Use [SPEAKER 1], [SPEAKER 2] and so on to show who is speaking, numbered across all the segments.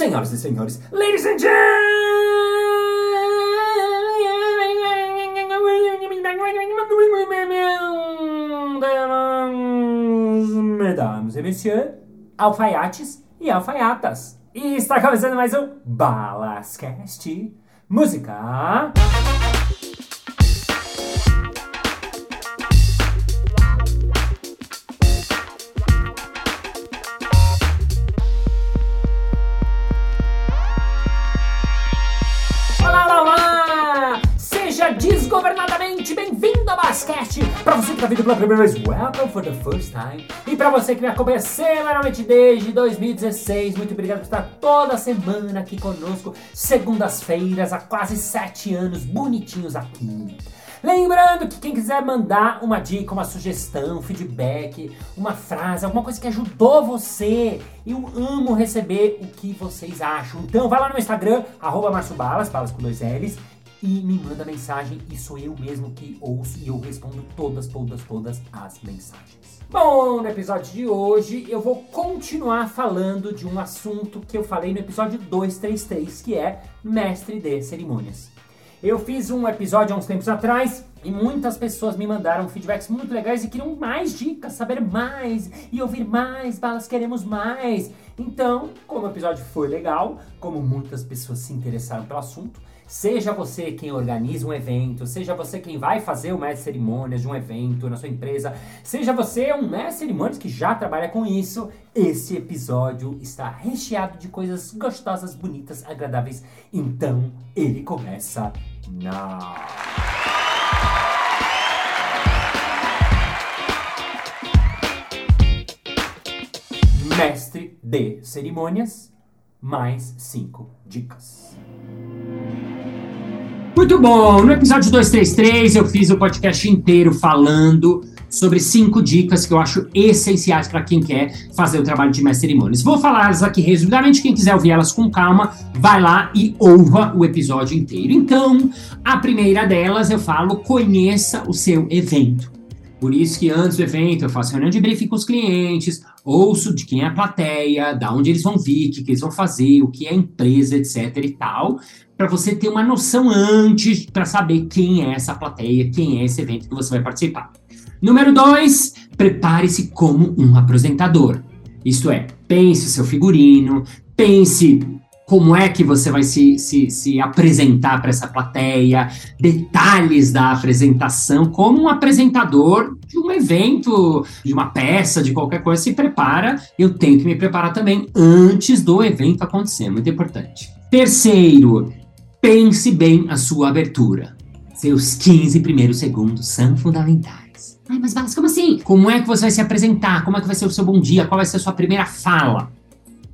[SPEAKER 1] Senhoras e senhores, ladies and gentlemen, mesdames et messieurs, alfaiates e alfaiatas. E está começando mais um Balascast Música. Para vindo pela primeira vez, welcome for the first time. E para você que me acompanha semanalmente desde 2016, muito obrigado por estar toda semana aqui conosco, segundas-feiras, há quase sete anos, bonitinhos aqui. Lembrando que quem quiser mandar uma dica, uma sugestão, feedback, uma frase, alguma coisa que ajudou você, eu amo receber o que vocês acham. Então vai lá no Instagram, arroba Balas, balas com dois L's, e me manda mensagem e sou eu mesmo que ouço e eu respondo todas, todas, todas as mensagens. Bom, no episódio de hoje eu vou continuar falando de um assunto que eu falei no episódio 233, que é mestre de cerimônias. Eu fiz um episódio há uns tempos atrás e muitas pessoas me mandaram feedbacks muito legais e queriam mais dicas, saber mais e ouvir mais, balas, queremos mais. Então, como o episódio foi legal, como muitas pessoas se interessaram pelo assunto, seja você quem organiza um evento, seja você quem vai fazer o mestre cerimônias de um evento na sua empresa, seja você um mestre cerimônias que já trabalha com isso, esse episódio está recheado de coisas gostosas, bonitas, agradáveis. Então, ele começa now. Mestre de cerimônias, mais cinco dicas. Muito bom! No episódio 233 eu fiz o podcast inteiro falando sobre cinco dicas que eu acho essenciais para quem quer fazer o trabalho de mestre cerimônias. Vou falar aqui resumidamente, quem quiser ouvir elas com calma, vai lá e ouva o episódio inteiro. Então, a primeira delas eu falo, conheça o seu evento. Por isso que antes do evento eu faço reunião de briefing com os clientes, ouço de quem é a plateia, da onde eles vão vir, o que, que eles vão fazer, o que é a empresa, etc e tal, para você ter uma noção antes para saber quem é essa plateia, quem é esse evento que você vai participar. Número dois, prepare-se como um apresentador. Isto é, pense o seu figurino, pense como é que você vai se, se, se apresentar para essa plateia, detalhes da apresentação, como um apresentador de um evento, de uma peça, de qualquer coisa, se prepara. Eu tenho que me preparar também antes do evento acontecer, muito importante. Terceiro, pense bem a sua abertura. Seus 15 primeiros segundos são fundamentais. Ai, mas Balas, como assim? Como é que você vai se apresentar? Como é que vai ser o seu bom dia? Qual vai ser a sua primeira fala?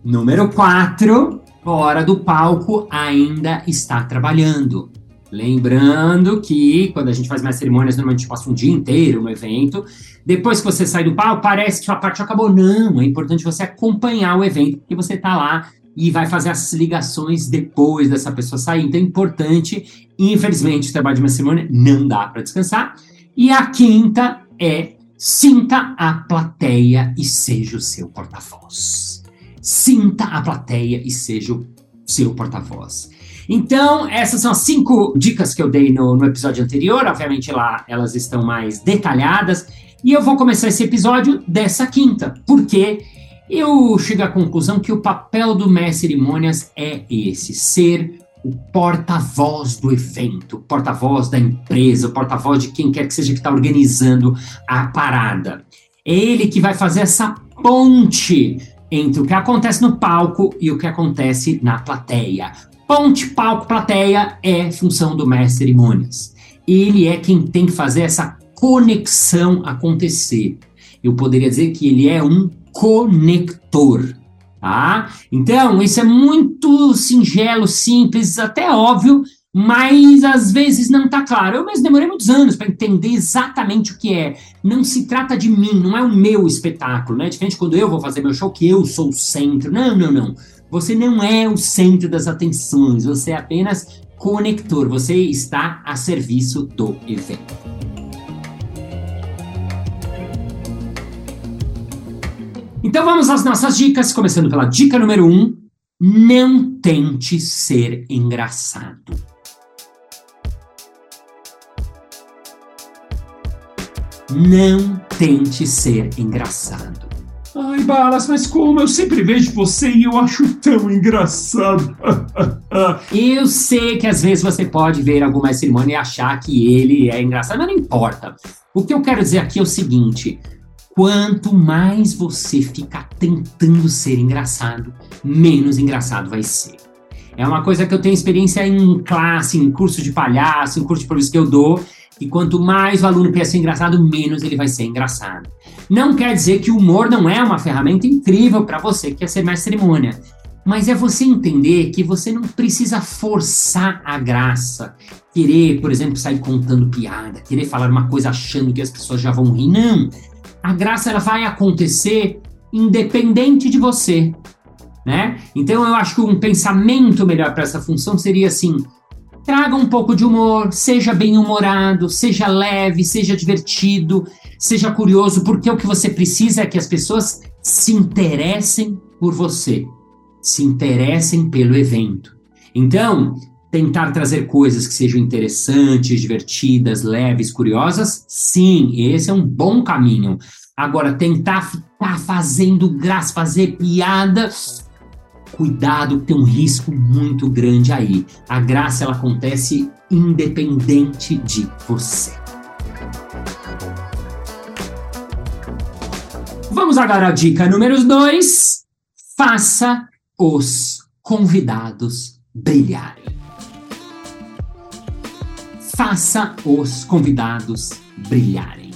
[SPEAKER 1] Número 4, hora do palco ainda está trabalhando. Lembrando que quando a gente faz mais cerimônias, normalmente a gente passa um dia inteiro no evento. Depois que você sai do palco, parece que sua parte acabou. Não, é importante você acompanhar o evento, porque você está lá e vai fazer as ligações depois dessa pessoa sair. Então é importante. Infelizmente, o trabalho de uma cerimônia não dá para descansar. E a quinta é sinta a plateia e seja o seu porta-voz. Sinta a plateia e seja o seu porta-voz. Então, essas são as cinco dicas que eu dei no, no episódio anterior. Obviamente, lá elas estão mais detalhadas. E eu vou começar esse episódio dessa quinta, porque eu chego à conclusão que o papel do mestre cerimônias é esse: ser o porta-voz do evento, porta-voz da empresa, o porta-voz de quem quer que seja que está organizando a parada. É ele que vai fazer essa ponte entre o que acontece no palco e o que acontece na plateia. Ponte, palco, plateia é função do mestre cerimônias. Ele é quem tem que fazer essa conexão acontecer. Eu poderia dizer que ele é um conector. Tá? Então, isso é muito singelo, simples, até óbvio, mas às vezes não está claro. Eu mesmo demorei muitos anos para entender exatamente o que é. Não se trata de mim, não é o meu espetáculo, né? Diferente quando eu vou fazer meu show, que eu sou o centro. Não, não, não. Você não é o centro das atenções, você é apenas conector, você está a serviço do evento. Então vamos às nossas dicas, começando pela dica número 1, um, não tente ser engraçado. Não tente ser engraçado.
[SPEAKER 2] Ai, Balas, mas como? Eu sempre vejo você e eu acho tão engraçado.
[SPEAKER 1] eu sei que às vezes você pode ver alguma cerimônia e achar que ele é engraçado, mas não importa. O que eu quero dizer aqui é o seguinte: quanto mais você ficar tentando ser engraçado, menos engraçado vai ser. É uma coisa que eu tenho experiência em classe, em curso de palhaço, em curso de improviso que eu dou, e quanto mais o aluno quer ser engraçado, menos ele vai ser engraçado. Não quer dizer que o humor não é uma ferramenta incrível para você que quer ser mais cerimônia, mas é você entender que você não precisa forçar a graça, querer, por exemplo, sair contando piada, querer falar uma coisa achando que as pessoas já vão rir. Não. A graça ela vai acontecer independente de você, né? Então eu acho que um pensamento melhor para essa função seria assim: traga um pouco de humor, seja bem-humorado, seja leve, seja divertido, seja curioso, porque o que você precisa é que as pessoas se interessem por você, se interessem pelo evento. Então, tentar trazer coisas que sejam interessantes, divertidas, leves, curiosas, sim, esse é um bom caminho. Agora, tentar ficar fazendo graça, fazer piada, cuidado, tem um risco muito grande aí. A graça ela acontece independente de você. Vamos agora à dica número 2. Faça os convidados brilharem. Faça os convidados brilharem.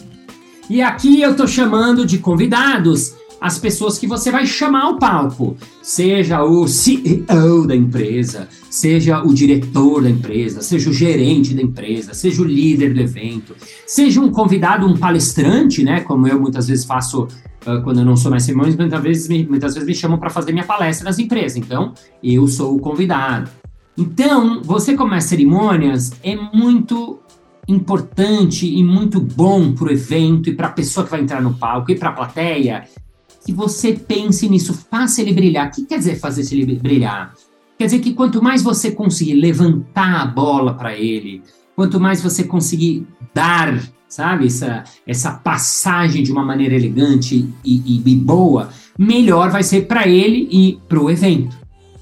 [SPEAKER 1] E aqui eu estou chamando de convidados as pessoas que você vai chamar ao palco, seja o CEO da empresa, seja o diretor da empresa, seja o gerente da empresa, seja o líder do evento, seja um convidado, um palestrante, né, como eu muitas vezes faço uh, quando eu não sou mais Simões, muitas vezes me, muitas vezes me chamam para fazer minha palestra nas empresas, então eu sou o convidado. Então, você como as cerimônias é muito importante e muito bom para o evento e para a pessoa que vai entrar no palco e para a plateia que você pense nisso, faça ele brilhar. O que quer dizer fazer ele brilhar? Quer dizer que quanto mais você conseguir levantar a bola para ele, quanto mais você conseguir dar, sabe, essa, essa passagem de uma maneira elegante e, e, e boa, melhor vai ser para ele e para o evento.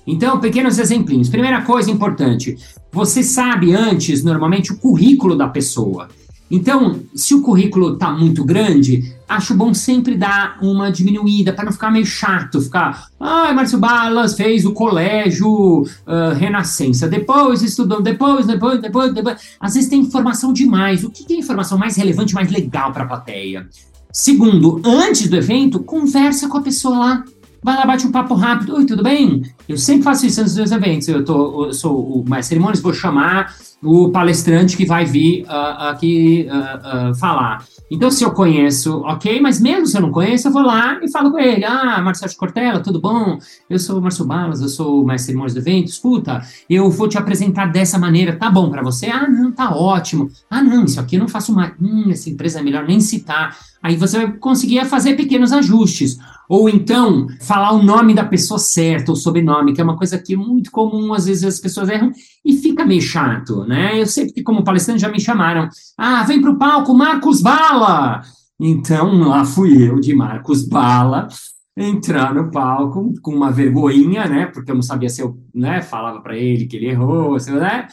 [SPEAKER 1] Então, pequenos exemplinhos. Primeira coisa importante: você sabe antes, normalmente, o currículo da pessoa. Então, se o currículo está muito grande, acho bom sempre dar uma diminuída para não ficar meio chato, ficar, ah, Márcio Balas fez o colégio uh, Renascença, depois estudou, depois, depois, depois, depois. Às vezes tem informação demais. O que é informação mais relevante, mais legal para a plateia? Segundo, antes do evento, conversa com a pessoa lá. Vai lá, bate um papo rápido. Oi, tudo bem? Eu sempre faço isso antes dos eventos. Eu, tô, eu sou o mais cerimônias, vou chamar o palestrante que vai vir uh, aqui uh, uh, falar. Então, se eu conheço, ok, mas mesmo se eu não conheço, eu vou lá e falo com ele. Ah, Marcelo Cortella, tudo bom? Eu sou o Márcio Balas, eu sou o mestre cerimônias do evento. Escuta, eu vou te apresentar dessa maneira, tá bom para você? Ah, não, tá ótimo. Ah, não, isso aqui eu não faço mais. Hum, essa empresa é melhor nem citar. Aí você vai conseguir fazer pequenos ajustes. Ou então, falar o nome da pessoa certa, o sobrenome, que é uma coisa que é muito comum, às vezes as pessoas erram, e fica meio chato, né? Eu sei que, como palestrante, já me chamaram. Ah, vem para o palco, Marcos Bala! Então, lá fui eu, de Marcos Bala, entrar no palco com uma vergonhinha, né? Porque eu não sabia se eu né, falava para ele que ele errou, né?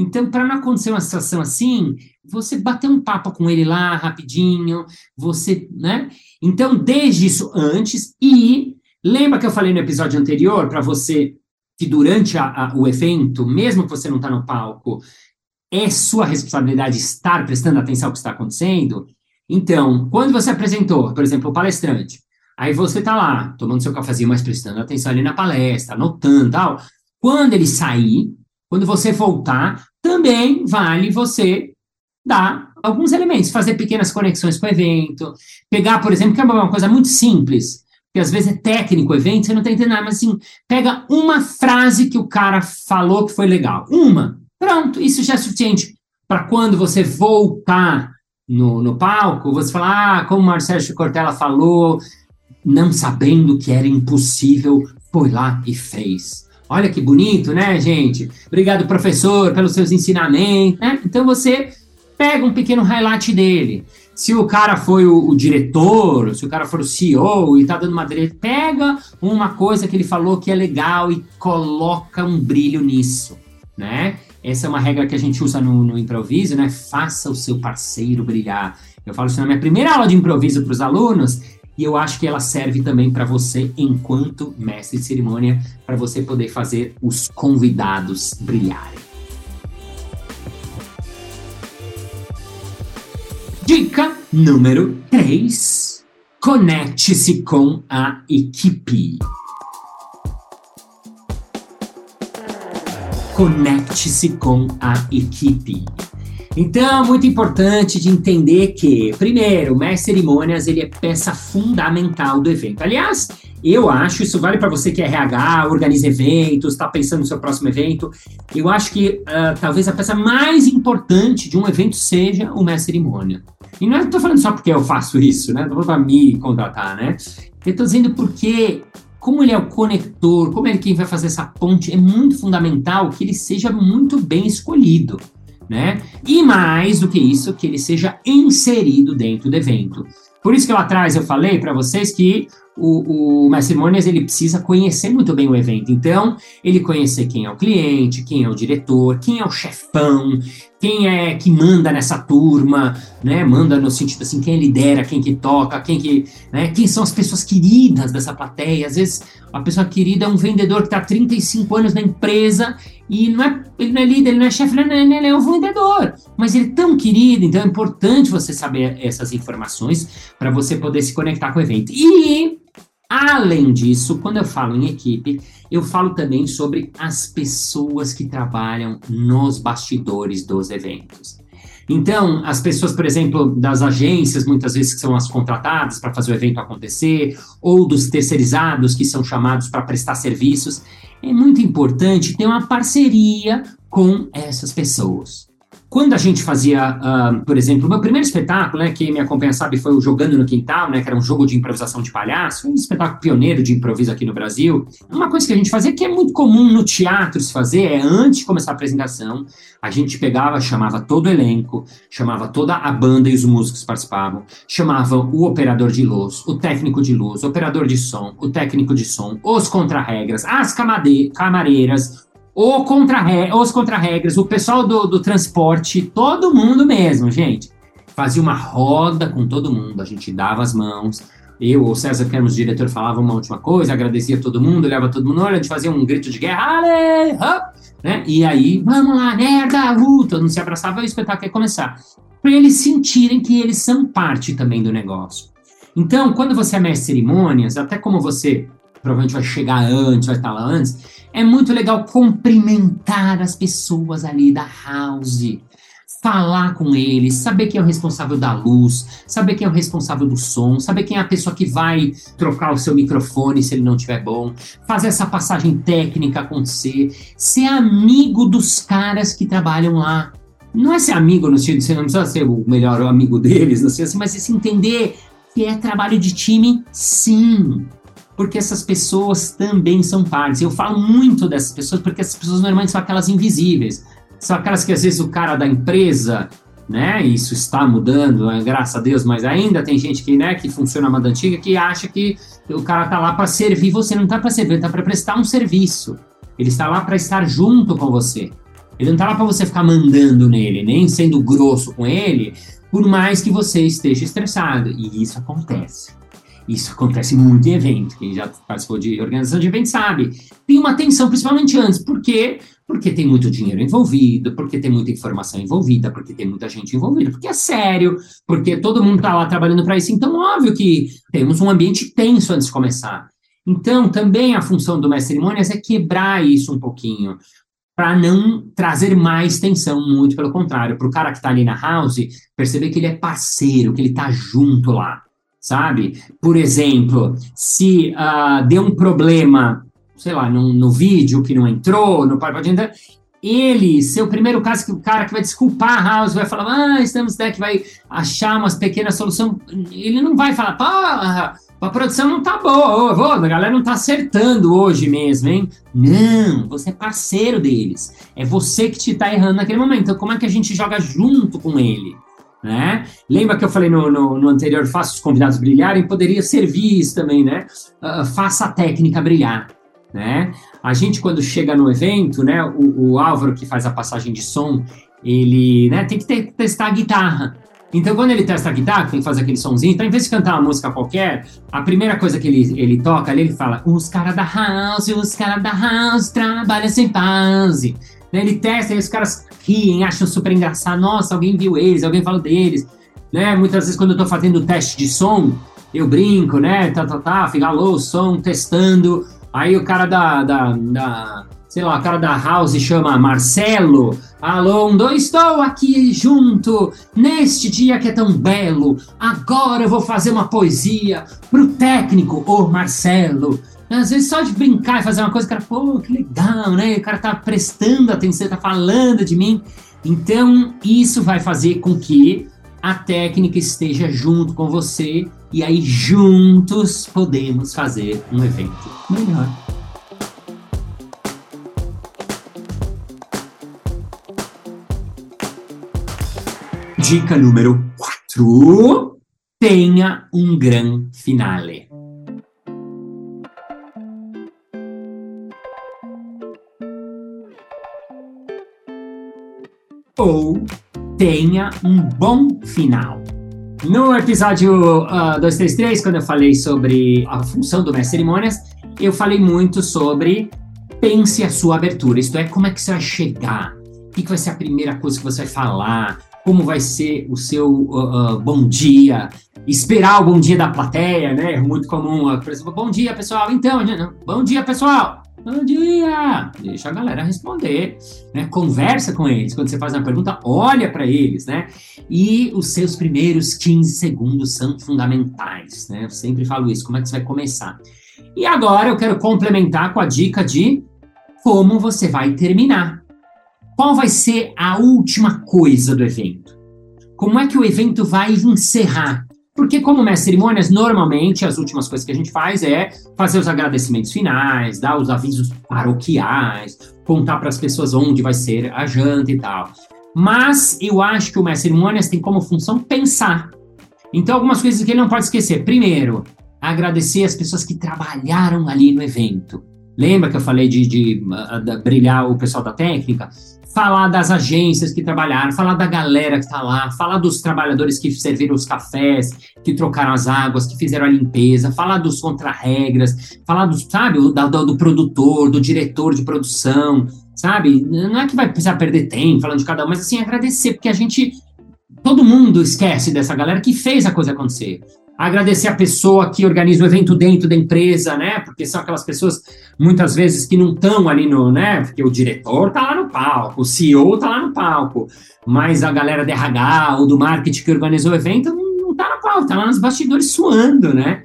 [SPEAKER 1] Então, para não acontecer uma situação assim, você bater um papo com ele lá rapidinho, você, né? Então, desde isso antes e lembra que eu falei no episódio anterior para você que durante a, a, o evento, mesmo que você não está no palco, é sua responsabilidade estar prestando atenção ao que está acontecendo. Então, quando você apresentou, por exemplo, o palestrante, aí você está lá tomando seu cafezinho, mas prestando atenção ali na palestra, anotando tal. Quando ele sair, quando você voltar, também vale você dar alguns elementos, fazer pequenas conexões com o evento, pegar, por exemplo, que é uma coisa muito simples, que às vezes é técnico o evento, você não está entendendo nada, mas assim, pega uma frase que o cara falou que foi legal. Uma. Pronto, isso já é suficiente para quando você voltar no, no palco, você falar, ah, como Marcelo Cortella falou, não sabendo que era impossível, foi lá e fez. Olha que bonito, né, gente? Obrigado, professor, pelos seus ensinamentos. Né? Então você pega um pequeno highlight dele. Se o cara foi o, o, diretor, se o cara for o CEO e tá dando uma direita, pega uma coisa que ele falou que é legal e coloca um brilho nisso, né? Essa é uma regra que a gente usa no, no improviso, né? Faça o seu parceiro brilhar. Eu falo isso na minha primeira aula de improviso para os alunos e eu acho que ela serve também para você, enquanto mestre de cerimônia, para você poder fazer os convidados brilharem. Dica número 3. Conecte-se com a equipe. Conecte-se com a equipe. Então, muito importante de entender que, primeiro, o mestre cerimônias ele é peça fundamental do evento. Aliás, eu acho, isso vale para você que é RH, organiza eventos, está pensando no seu próximo evento. Eu acho que uh, talvez a peça mais importante de um evento seja o mestre cerimônia. E não estou falando só porque eu faço isso, né? Não para me contratar, né? Eu estou dizendo porque como ele é o conector, como ele é quem vai fazer essa ponte, é muito fundamental que ele seja muito bem escolhido né? E mais do que isso, que ele seja inserido dentro do evento. Por isso que lá atrás eu falei para vocês que o, o Mestre Cerimônias ele precisa conhecer muito bem o evento. Então, ele conhecer quem é o cliente, quem é o diretor, quem é o chefão, quem é que manda nessa turma, né? Manda no sentido assim, quem lidera, quem que toca, quem que, né? Quem são as pessoas queridas dessa plateia? Às vezes a pessoa querida é um vendedor que está 35 anos na empresa e não é, ele não é líder, ele não é chefe, ele, ele é um vendedor. Mas ele é tão querido, então é importante você saber essas informações para você poder se conectar com o evento. E Além disso, quando eu falo em equipe, eu falo também sobre as pessoas que trabalham nos bastidores dos eventos. Então, as pessoas, por exemplo, das agências, muitas vezes que são as contratadas para fazer o evento acontecer, ou dos terceirizados que são chamados para prestar serviços, é muito importante ter uma parceria com essas pessoas. Quando a gente fazia, uh, por exemplo, o meu primeiro espetáculo, né, quem me acompanha sabe, foi o Jogando no Quintal, né, que era um jogo de improvisação de palhaço, um espetáculo pioneiro de improviso aqui no Brasil. Uma coisa que a gente fazia que é muito comum no teatro se fazer é, antes de começar a apresentação, a gente pegava, chamava todo o elenco, chamava toda a banda e os músicos que participavam, chamava o operador de luz, o técnico de luz, o operador de som, o técnico de som, os contra-regras, as camareiras, o contra os contra-regras, o pessoal do, do transporte, todo mundo mesmo, gente. Fazia uma roda com todo mundo, a gente dava as mãos. Eu, o César, éramos diretor, falava uma última coisa, agradecia todo mundo, olhava todo mundo, olha, a gente fazia um grito de guerra, ale, up, né? E aí, vamos lá, merda, todo mundo se abraçava o espetáculo ia começar. Para eles sentirem que eles são parte também do negócio. Então, quando você é mestre de cerimônias, até como você provavelmente vai chegar antes, vai estar lá antes, é muito legal cumprimentar as pessoas ali da house, falar com eles, saber quem é o responsável da luz, saber quem é o responsável do som, saber quem é a pessoa que vai trocar o seu microfone se ele não estiver bom, fazer essa passagem técnica acontecer, ser amigo dos caras que trabalham lá. Não é ser amigo no sentido de você não precisa ser o melhor amigo deles, não sei assim, mas é se entender que é trabalho de time, sim porque essas pessoas também são partes. Eu falo muito dessas pessoas porque essas pessoas normalmente são aquelas invisíveis. São aquelas que às vezes o cara da empresa, né, isso está mudando, né, graças a Deus, mas ainda tem gente que, né, que funciona a moda antiga que acha que o cara tá lá para servir você, não tá para servir, ele tá para prestar um serviço. Ele está lá para estar junto com você. Ele não está lá para você ficar mandando nele, nem sendo grosso com ele, por mais que você esteja estressado. E isso acontece. Isso acontece muito em evento. Quem já participou de organização de evento sabe. Tem uma tensão, principalmente antes. Por quê? Porque tem muito dinheiro envolvido, porque tem muita informação envolvida, porque tem muita gente envolvida, porque é sério, porque todo mundo está lá trabalhando para isso. Então, óbvio que temos um ambiente tenso antes de começar. Então, também a função do mestre cerimônias é quebrar isso um pouquinho, para não trazer mais tensão, muito pelo contrário, para o cara que está ali na house perceber que ele é parceiro, que ele está junto lá sabe? Por exemplo, se uh, deu um problema, sei lá, no, no vídeo que não entrou, no entrar, ele, seu primeiro caso, que o cara que vai desculpar a House, vai falar, ah, estamos né, que vai achar umas pequenas soluções, ele não vai falar, porra, A produção não tá boa, ô, a galera não tá acertando hoje mesmo, hein? Não, você é parceiro deles. É você que te tá errando naquele momento. Então, como é que a gente joga junto com ele? Né? Lembra que eu falei no, no, no anterior, faça os convidados brilharem? Poderia servir isso também, né? Uh, faça a técnica brilhar, né? A gente, quando chega no evento, né? O, o Álvaro, que faz a passagem de som, ele né, tem que ter, testar a guitarra. Então, quando ele testa a guitarra, tem que fazer aquele sonzinho, então, em vez de cantar uma música qualquer, a primeira coisa que ele, ele toca ali, ele fala: Os caras da house, os caras da house trabalham sem pause. Né, ele testa e os caras riem, acham super engraçado. Nossa, alguém viu eles, alguém falou deles. Né? Muitas vezes, quando eu tô fazendo teste de som, eu brinco, né? Tá, tá, tá, fica alô, som, testando. Aí o cara da, da, da sei lá, o cara da house chama Marcelo. Alô, um, dois, estou aqui junto neste dia que é tão belo. Agora eu vou fazer uma poesia pro técnico, ô Marcelo. Às vezes só de brincar e fazer uma coisa, o cara, pô, que legal, né? O cara tá prestando atenção, tá falando de mim. Então, isso vai fazer com que a técnica esteja junto com você e aí juntos podemos fazer um evento melhor. Dica número 4: tenha um gran finale. Ou tenha um bom final. No episódio uh, 233, quando eu falei sobre a função do mestre cerimônias, eu falei muito sobre pense a sua abertura, isto é, como é que você vai chegar, o que, que vai ser a primeira coisa que você vai falar, como vai ser o seu uh, uh, bom dia, esperar o bom dia da plateia, né? É muito comum, uh, por exemplo, bom dia, pessoal. Então, bom dia, pessoal. Bom dia! Deixa a galera responder, né? Conversa com eles. Quando você faz uma pergunta, olha para eles, né? E os seus primeiros 15 segundos são fundamentais, né? Eu sempre falo isso. Como é que você vai começar? E agora eu quero complementar com a dica de como você vai terminar. Qual vai ser a última coisa do evento? Como é que o evento vai encerrar? Porque, como mestre cerimônias, normalmente as últimas coisas que a gente faz é fazer os agradecimentos finais, dar os avisos paroquiais, contar para as pessoas onde vai ser a janta e tal. Mas eu acho que o mestre cerimônias tem como função pensar. Então, algumas coisas que ele não pode esquecer. Primeiro, agradecer as pessoas que trabalharam ali no evento. Lembra que eu falei de, de, de, de brilhar o pessoal da técnica? Falar das agências que trabalharam, falar da galera que está lá, falar dos trabalhadores que serviram os cafés, que trocaram as águas, que fizeram a limpeza, falar dos contra-regras, falar do, sabe, do, do, do produtor, do diretor de produção, sabe? Não é que vai precisar perder tempo falando de cada um, mas assim, agradecer, porque a gente. Todo mundo esquece dessa galera que fez a coisa acontecer agradecer a pessoa que organiza o evento dentro da empresa, né? Porque são aquelas pessoas, muitas vezes, que não estão ali no, né? Porque o diretor tá lá palco, o CEO tá lá no palco, mas a galera de RH ou do marketing que organizou o evento não, não tá no palco, tá lá nos bastidores suando, né?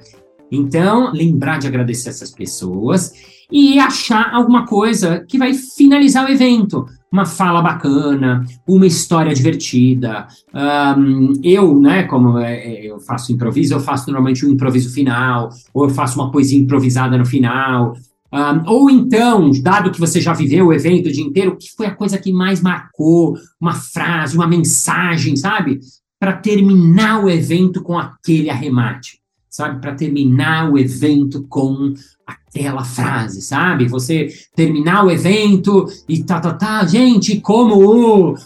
[SPEAKER 1] Então, lembrar de agradecer essas pessoas e achar alguma coisa que vai finalizar o evento uma fala bacana, uma história divertida. Um, eu, né, como é, é, eu faço improviso, eu faço normalmente um improviso final, ou eu faço uma poesia improvisada no final. Um, ou então, dado que você já viveu o evento o dia inteiro, o que foi a coisa que mais marcou? Uma frase, uma mensagem, sabe? Para terminar o evento com aquele arremate sabe? Para terminar o evento com aquela frase, sabe? Você terminar o evento e tá, tá, tá, gente, como o uh,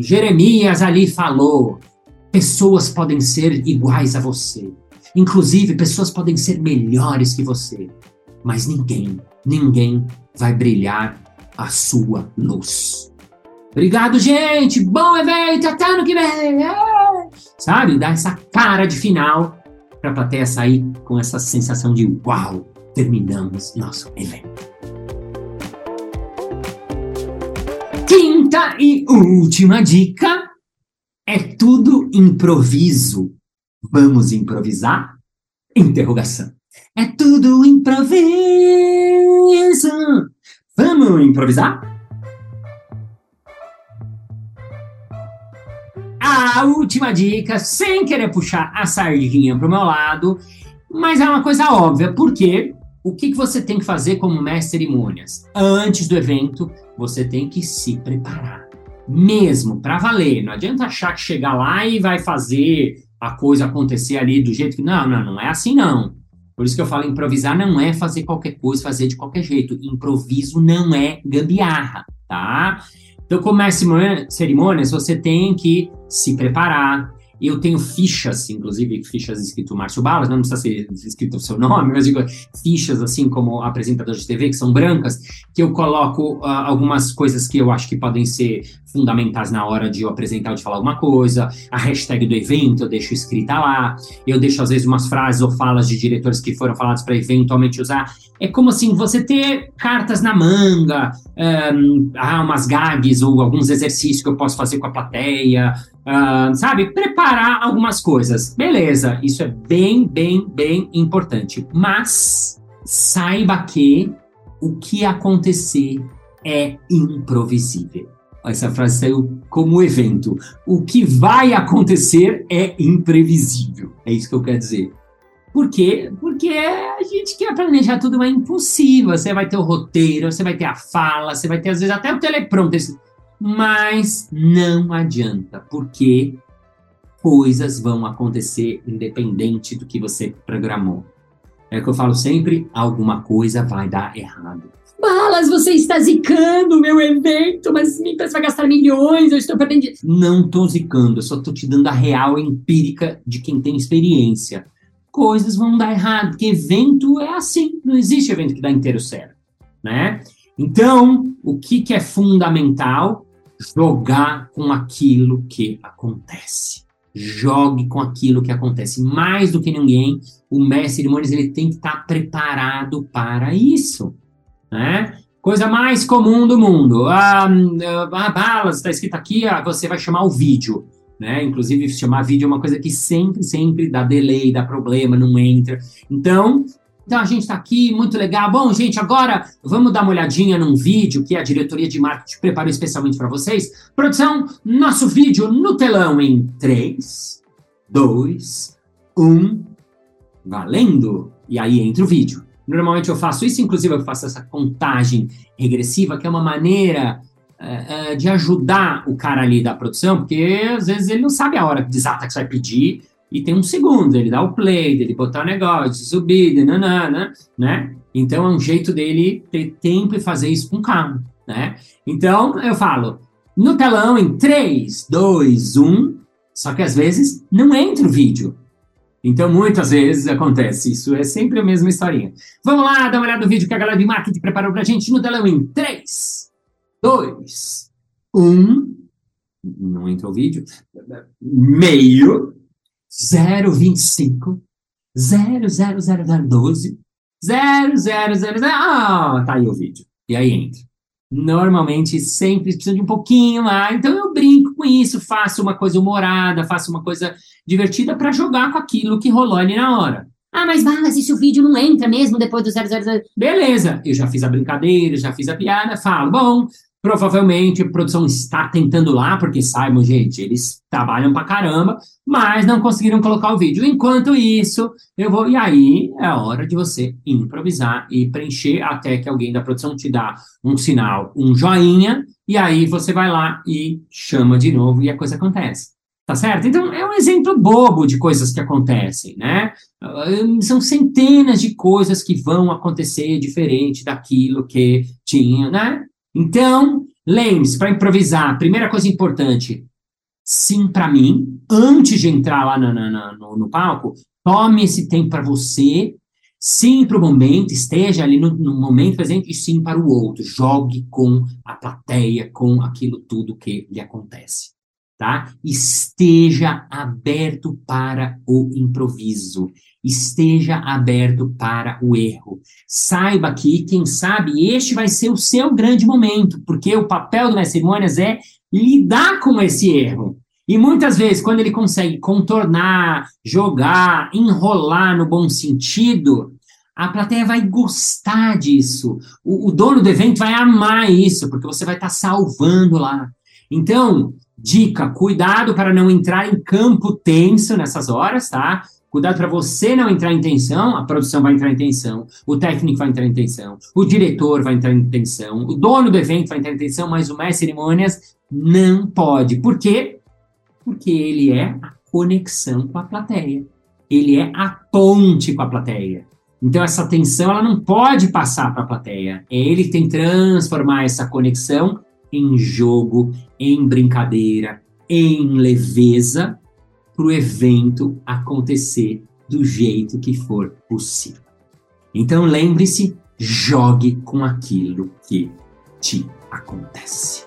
[SPEAKER 1] Jeremias ali falou, pessoas podem ser iguais a você. Inclusive, pessoas podem ser melhores que você. Mas ninguém, ninguém vai brilhar a sua luz. Obrigado, gente! Bom evento! Até ano que vem! É! Sabe? Dá essa cara de final para a plateia sair com essa sensação de uau, terminamos nosso evento. Quinta e última dica é tudo improviso. Vamos improvisar? Interrogação. É tudo improviso. Vamos improvisar? A última dica, sem querer puxar a sardinha para o meu lado, Mas é uma coisa óbvia, porque o que, que você tem que fazer como mestre cerimônias? Antes do evento, você tem que se preparar. Mesmo, para valer. Não adianta achar que chegar lá e vai fazer a coisa acontecer ali do jeito que. Não, não, não é assim não. Por isso que eu falo, improvisar não é fazer qualquer coisa, fazer de qualquer jeito. Improviso não é gambiarra, tá? Então, como mestre cerimônias, você tem que se preparar, eu tenho fichas, inclusive fichas escrito Márcio Balas, não precisa ser escrito o seu nome, mas digo, fichas assim como apresentador de TV, que são brancas, que eu coloco uh, algumas coisas que eu acho que podem ser fundamentais na hora de eu apresentar ou de falar alguma coisa, a hashtag do evento eu deixo escrita lá, eu deixo às vezes umas frases ou falas de diretores que foram falados para eventualmente usar. É como assim, você ter cartas na manga, um, ah, umas gags ou alguns exercícios que eu posso fazer com a plateia, uh, sabe? Preparar algumas coisas. Beleza, isso é bem, bem, bem importante. Mas saiba que o que acontecer é improvisível. Essa frase saiu como evento. O que vai acontecer é imprevisível. É isso que eu quero dizer. Por quê? Porque a gente quer planejar tudo, mas é impossível. Você vai ter o roteiro, você vai ter a fala, você vai ter, às vezes, até o teleprompter. Mas não adianta, porque coisas vão acontecer independente do que você programou. É o que eu falo sempre, alguma coisa vai dar errado. Balas, você está zicando o meu evento, mas minha empresa vai gastar milhões, eu estou perdendo. Não estou zicando, eu só estou te dando a real empírica de quem tem experiência. Coisas vão dar errado, porque evento é assim, não existe evento que dá inteiro certo, né? Então, o que, que é fundamental? Jogar com aquilo que acontece. Jogue com aquilo que acontece. Mais do que ninguém, o mestre cerimônias ele tem que estar preparado para isso. Né? Coisa mais comum do mundo. Ah, ah balas, está escrito aqui, ah, você vai chamar o vídeo. Né? Inclusive, chamar vídeo é uma coisa que sempre, sempre dá delay, dá problema, não entra. Então, então a gente está aqui, muito legal. Bom, gente, agora vamos dar uma olhadinha num vídeo que a diretoria de marketing preparou especialmente para vocês. Produção, nosso vídeo no telão em 3, 2, 1, valendo! E aí entra o vídeo. Normalmente eu faço isso, inclusive eu faço essa contagem regressiva, que é uma maneira uh, de ajudar o cara ali da produção, porque às vezes ele não sabe a hora exata que você vai pedir, e tem um segundo, ele dá o play, ele botar o negócio, subir, nanana, né? Então é um jeito dele ter tempo e fazer isso com calma, né? Então eu falo, no telão em 3, 2, 1, só que às vezes não entra o vídeo. Então muitas vezes acontece isso, é sempre a mesma historinha. Vamos lá, dar uma olhada no vídeo que a galera de marketing preparou pra gente no telão em 3, 2, 1, não entrou o vídeo, meio, 025 00012 0000. Ah, tá aí o vídeo. E aí entra. Normalmente sempre precisa de um pouquinho lá, então eu brinco com isso, faço uma coisa humorada, faço uma coisa divertida para jogar com aquilo que rolou ali na hora. Ah, mas Balas, e se o vídeo não entra mesmo depois do 000? Beleza, eu já fiz a brincadeira, já fiz a piada, falo, bom, Provavelmente a produção está tentando lá, porque saibam, gente, eles trabalham pra caramba, mas não conseguiram colocar o vídeo. Enquanto isso, eu vou. E aí é hora de você improvisar e preencher até que alguém da produção te dá um sinal, um joinha, e aí você vai lá e chama de novo e a coisa acontece. Tá certo? Então, é um exemplo bobo de coisas que acontecem, né? São centenas de coisas que vão acontecer diferente daquilo que tinha, né? Então, lembre-se, para improvisar, primeira coisa importante, sim para mim, antes de entrar lá no, no, no, no palco, tome esse tempo para você, sim para o momento, esteja ali no, no, momento presente, e sim para o outro. Jogue com a plateia, com aquilo tudo que lhe acontece. Tá? Esteja aberto para o improviso esteja aberto para o erro. Saiba que, quem sabe, este vai ser o seu grande momento, porque o papel do mestre cerimônias é lidar com esse erro. E muitas vezes, quando ele consegue contornar, jogar, enrolar no bom sentido, a plateia vai gostar disso. O, o dono do evento vai amar isso, porque você vai estar salvando lá. Então, dica, cuidado para não entrar em campo tenso nessas horas, tá? Cuidado para você não entrar em tensão, a produção vai entrar em tensão, o técnico vai entrar em tensão, o diretor vai entrar em tensão, o dono do evento vai entrar em tensão, mas o mestre cerimônias não pode. Por quê? Porque ele é a conexão com a plateia. Ele é a ponte com a plateia. Então essa tensão ela não pode passar para a plateia. É ele que tem que transformar essa conexão em jogo, em brincadeira, em leveza para o evento acontecer do jeito que for possível. Então lembre-se, jogue com aquilo que te acontece.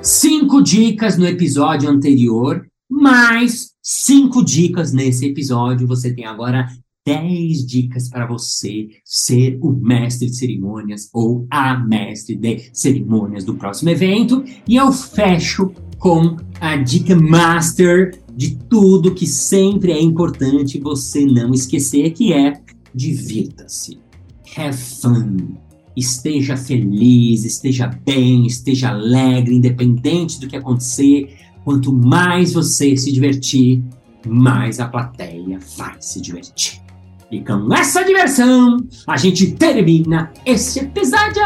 [SPEAKER 1] Cinco dicas no episódio anterior, mais cinco dicas nesse episódio. Você tem agora 10 dicas para você ser o mestre de cerimônias ou a mestre de cerimônias do próximo evento. E eu fecho com a dica master de tudo que sempre é importante você não esquecer, que é divirta-se. Have fun. Esteja feliz, esteja bem, esteja alegre, independente do que acontecer. Quanto mais você se divertir, mais a plateia vai se divertir. E com essa diversão, a gente termina esse episódio!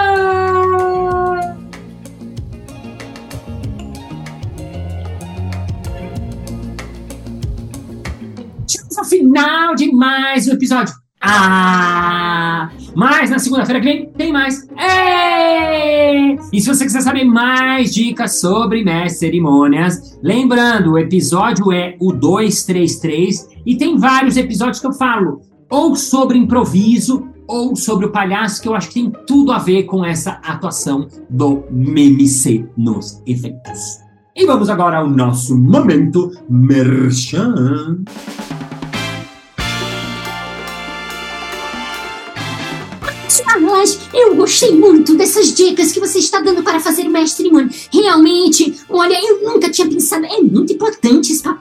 [SPEAKER 1] Chegamos ao final de mais um episódio. Ah! Mas na segunda-feira que vem tem mais. Ei! E se você quiser saber mais dicas sobre mestre cerimônias, lembrando, o episódio é o 233 e tem vários episódios que eu falo ou sobre improviso, ou sobre o palhaço, que eu acho que tem tudo a ver com essa atuação do MMC nos efeitos. E vamos agora ao nosso momento merchan.
[SPEAKER 3] Eu gostei muito dessas dicas que você está dando para fazer o mestre cerimônia. Realmente, olha, eu nunca tinha pensado. É muito importante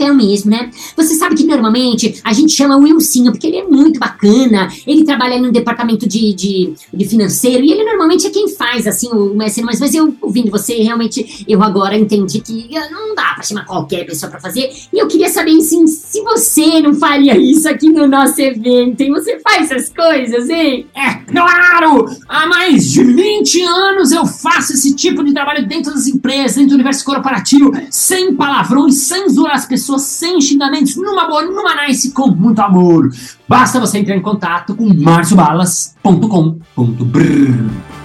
[SPEAKER 3] papel mesmo, né? Você sabe que normalmente a gente chama o Wilsinho, porque ele é muito bacana. Ele trabalha no departamento de, de, de financeiro e ele normalmente é quem faz, assim, o mestre mas, mas eu, ouvindo você, realmente, eu agora entendi que não dá para chamar qualquer pessoa para fazer. E eu queria saber, assim, se você não faria isso aqui no nosso evento, hein? Você faz essas coisas, hein?
[SPEAKER 1] É claro! Há mais de 20 anos eu faço esse tipo de trabalho dentro das empresas, dentro do universo corporativo, sem palavrões, sem zoar as pessoas, sem xingamentos, numa boa, numa nice, com muito amor. Basta você entrar em contato com marciobalas.com.br.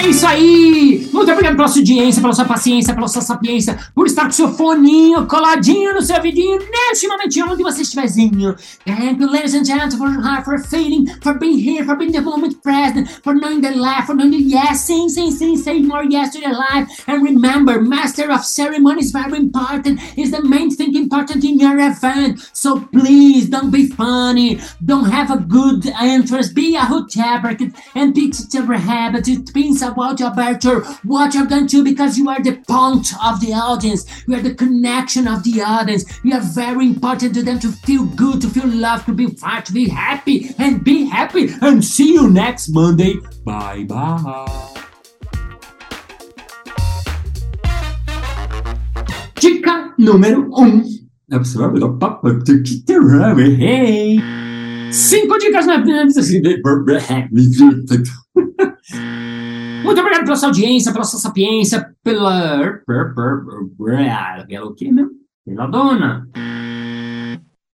[SPEAKER 1] É isso aí! Muito obrigado pela sua audiência, pela sua paciência, pela sua sapiência, por estar com seu foninho coladinho no seu vidinho neste momentinho onde você estiverzinho. Thank you, ladies and gentlemen, for, for feeling, for being here, for being the moment present, for knowing the laugh, for knowing the yes, sing, sing, sing, say more yes to the life. And remember, master of ceremony is very important, is the main thing important in your event. So please, don't be funny, don't have a good entrance, be a hood and pick the habit, it means about your better what you're going to because you are the point of the audience. You are the connection of the audience. You are very important to them to feel good, to feel loved, to be fine, to be happy, and be happy. And see you next Monday. Bye bye. Dica número 1. Um. Hey! Cinco dicas na Muito obrigado pela sua audiência, pela sua sapiência, pela. Pela o quê mesmo? Pela dona.